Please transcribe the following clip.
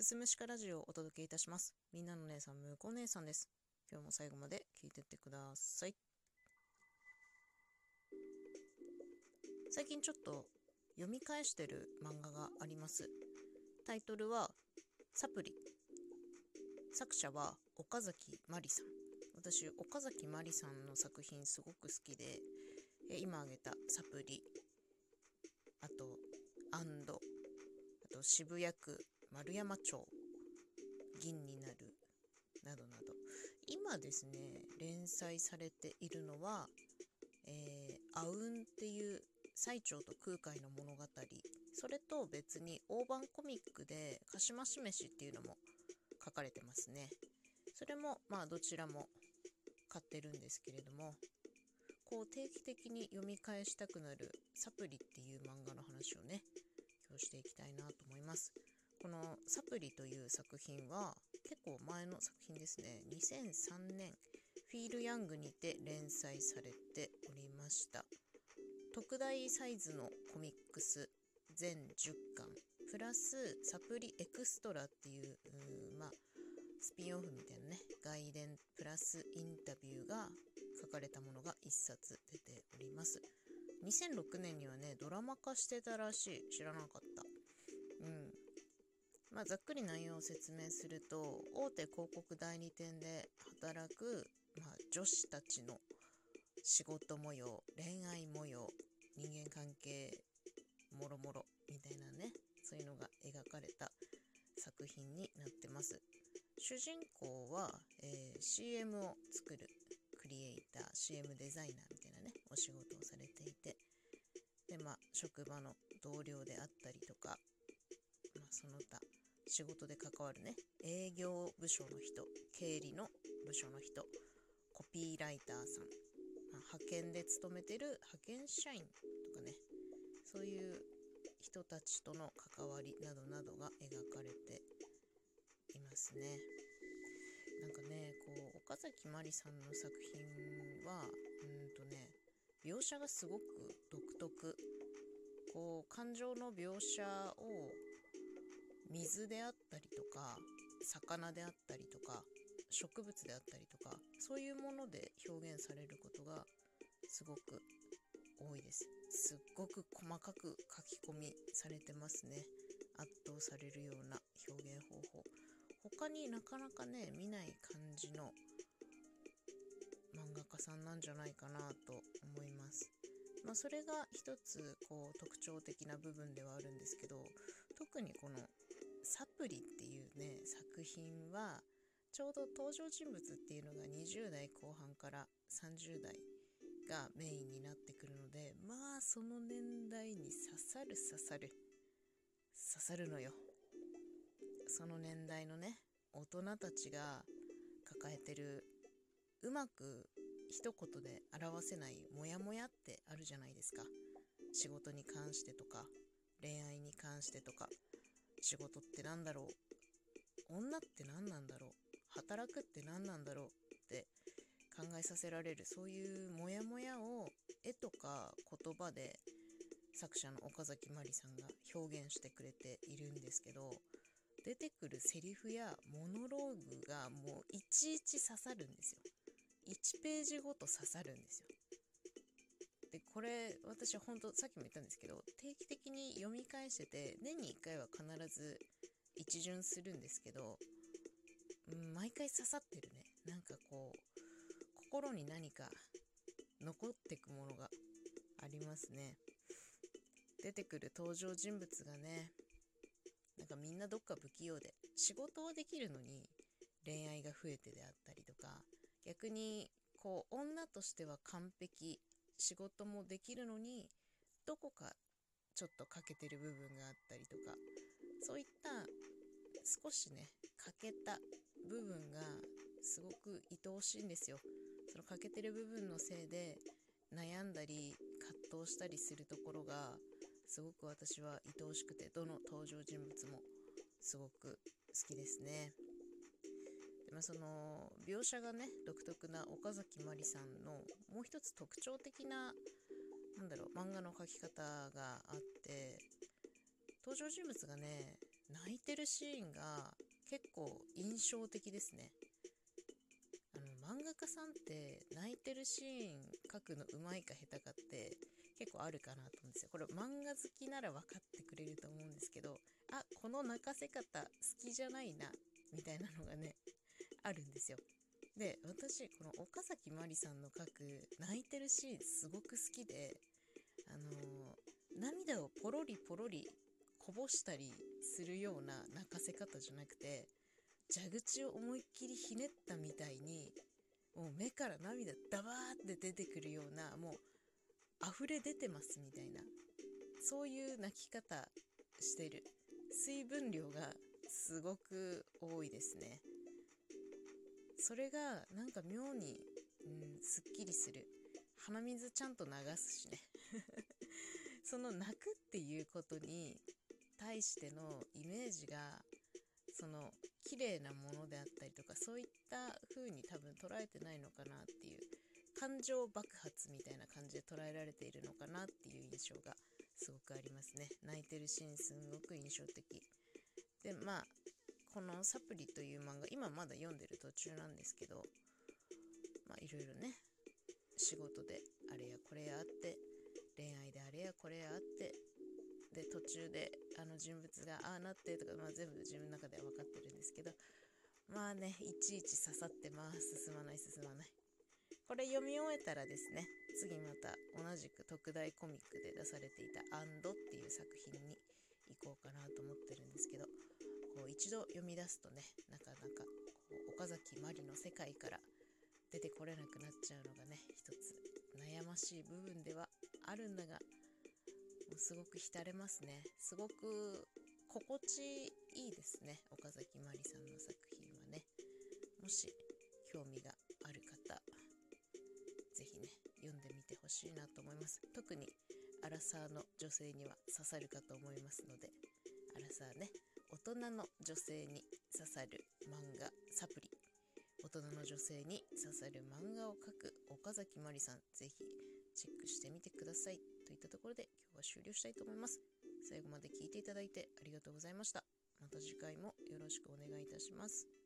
すむしかラジオをお届けいたします。みんなの姉さん、むこ姉さんです。今日も最後まで聞いてってください。最近ちょっと読み返してる漫画があります。タイトルは、サプリ。作者は岡崎まりさん。私、岡崎まりさんの作品すごく好きで、え今挙げたサプリ、あと、アンド、あと渋谷区丸山町銀になるなどなど。今ですね連載されているのは「えー、アウン」っていう最澄と空海の物語。それと別に大判コミックで「鹿島しめし」っていうのも書かれてますね。それもまあどちらも買ってるんですけれどもこう定期的に読み返したくなる「サプリ」っていう漫画の話をね今日していきたいなと思います。この「サプリ」という作品は結構前の作品ですね。2003年フィール・ヤングにて連載されておりました。特大サイズのコミックス全10巻。プラスサプリエクストラっていうまあスピンオフみたいなね外伝プラスインタビューが書かれたものが1冊出ております。2006年にはねドラマ化してたらしい。知らなかった。うん。まあ、ざっくり内容を説明すると大手広告代理店で働く、まあ、女子たちの仕事模様恋愛模様人間関係もろもろみたいなねそういうのが描かれた作品になってます。主人公は、えー、CM を作るクリエイター CM デザイナーみたいなねお仕事をされていてでまあ職場の同僚であったりとか、まあ、その他仕事で関わるね。営業部署の人。経理の部署の人。コピーライターさん、あ、派遣で勤めてる派遣社員とかね。そういう人たちとの関わりなどなどが描かれていますね。なんかねこう岡崎まりさんの作品はうんとね描写がすごく独特。こう感情の描写を水であったりとか魚であったりとか植物であったりとかそういうもので表現されることがすごく多いです。すっごく細かく書き込みされてますね。圧倒されるような表現方法。他になかなかね見ない感じの漫画家さんなんじゃないかなと思います。まあそれが一つこう特徴的な部分ではあるんですけど特にこのサプリっていうね作品はちょうど登場人物っていうのが20代後半から30代がメインになってくるのでまあその年代に刺さる刺さる刺さるのよ。その年代のね大人たちが抱えてるうまく一言で表せないモヤモヤってあるじゃないですか。仕事に関してとか恋愛に関してとか。仕事って何だろう？女って何なんだろう？働くって何なんだろう？って考えさせられる。そういうモヤモヤを絵とか言葉で作者の岡崎まりさんが表現してくれているんですけど出てくるセリフやモノローグがもういちいち刺さるんですよ。1ページごと刺さるんですよ。でこれ私は本当さっきも言ったんですけど定期的に読み返してて年に1回は必ず一巡するんですけど、うん、毎回刺さってるね。なんかこう心に何か残ってくものがありますね。出てくる登場人物がねなんかみんなどっか不器用で仕事はできるのに恋愛が増えてであったりとか逆にこう女としては完璧仕事もできるのにどこかちょっと欠けてる部分があったりとかそういった少しね欠けた部分がすごく愛おしいんですよ。その欠けてる部分のせいで悩んだり葛藤したりするところがすごく私は愛おしくてどの登場人物もすごく好きですね。まあ、その描写がね独特な岡崎まりさんのもう一つ特徴的ななんだろう漫画の描き方があって登場人物がね泣いてるシーンが結構印象的ですね。あの漫画家さんって泣いてるシーン描くのうまいか下手かって結構あるかなと思うんですよ。これ漫画好きなら分かってくれると思うんですけどあこの泣かせ方好きじゃないなみたいなのがねあるんですよ。で私この岡崎まりさんの描く泣いてるシーンすごく好きであのー、涙をポロリポロリこぼしたりするような泣かせ方じゃなくて蛇口を思いっきりひねったみたいにもう目から涙ダバーって出てくるようなもう溢れ出てますみたいなそういう泣き方してる。水分量がすごく多いですね。それがなんか妙に、うん、すっきりする。鼻水ちゃんと流すしね。その泣くっていうことに対してのイメージがその綺麗なものであったりとかそういった風に多分捉えてないのかなっていう感情爆発みたいな感じで捉えられているのかなっていう印象がすごくありますね。泣いてるシーンすごく印象的。でまあこの「サプリ」という漫画今まだ読んでる途中なんですけどまあいろいろね仕事であれやこれやあって恋愛であれやこれやあってで途中であの人物がああなってとか、まあ、全部自分の中では分かってるんですけどまあねいちいち刺さってまあ進まない進まない。これ読み終えたらですね次また同じく特大コミックで出されていた「アンド」っ一度読み出すとねなかなかこう岡崎まりの世界から出てこれなくなっちゃうのがね一つ悩ましい部分ではあるんだがもうすごく浸れますね。すごく心地いいですね岡崎まりさんの作品はね。もし興味がある方是非ね読んでみてほしいなと思います。特にアラサーの女性には刺さるかと思いますのでアラサーね大人の女性に刺さる漫画サプリ大人の女性に刺さる漫画を描く岡崎まりさんぜひチェックしてみてくださいといったところで今日は終了したいと思います。最後まで聞いていただいてありがとうございました。また次回もよろしくお願いいたします。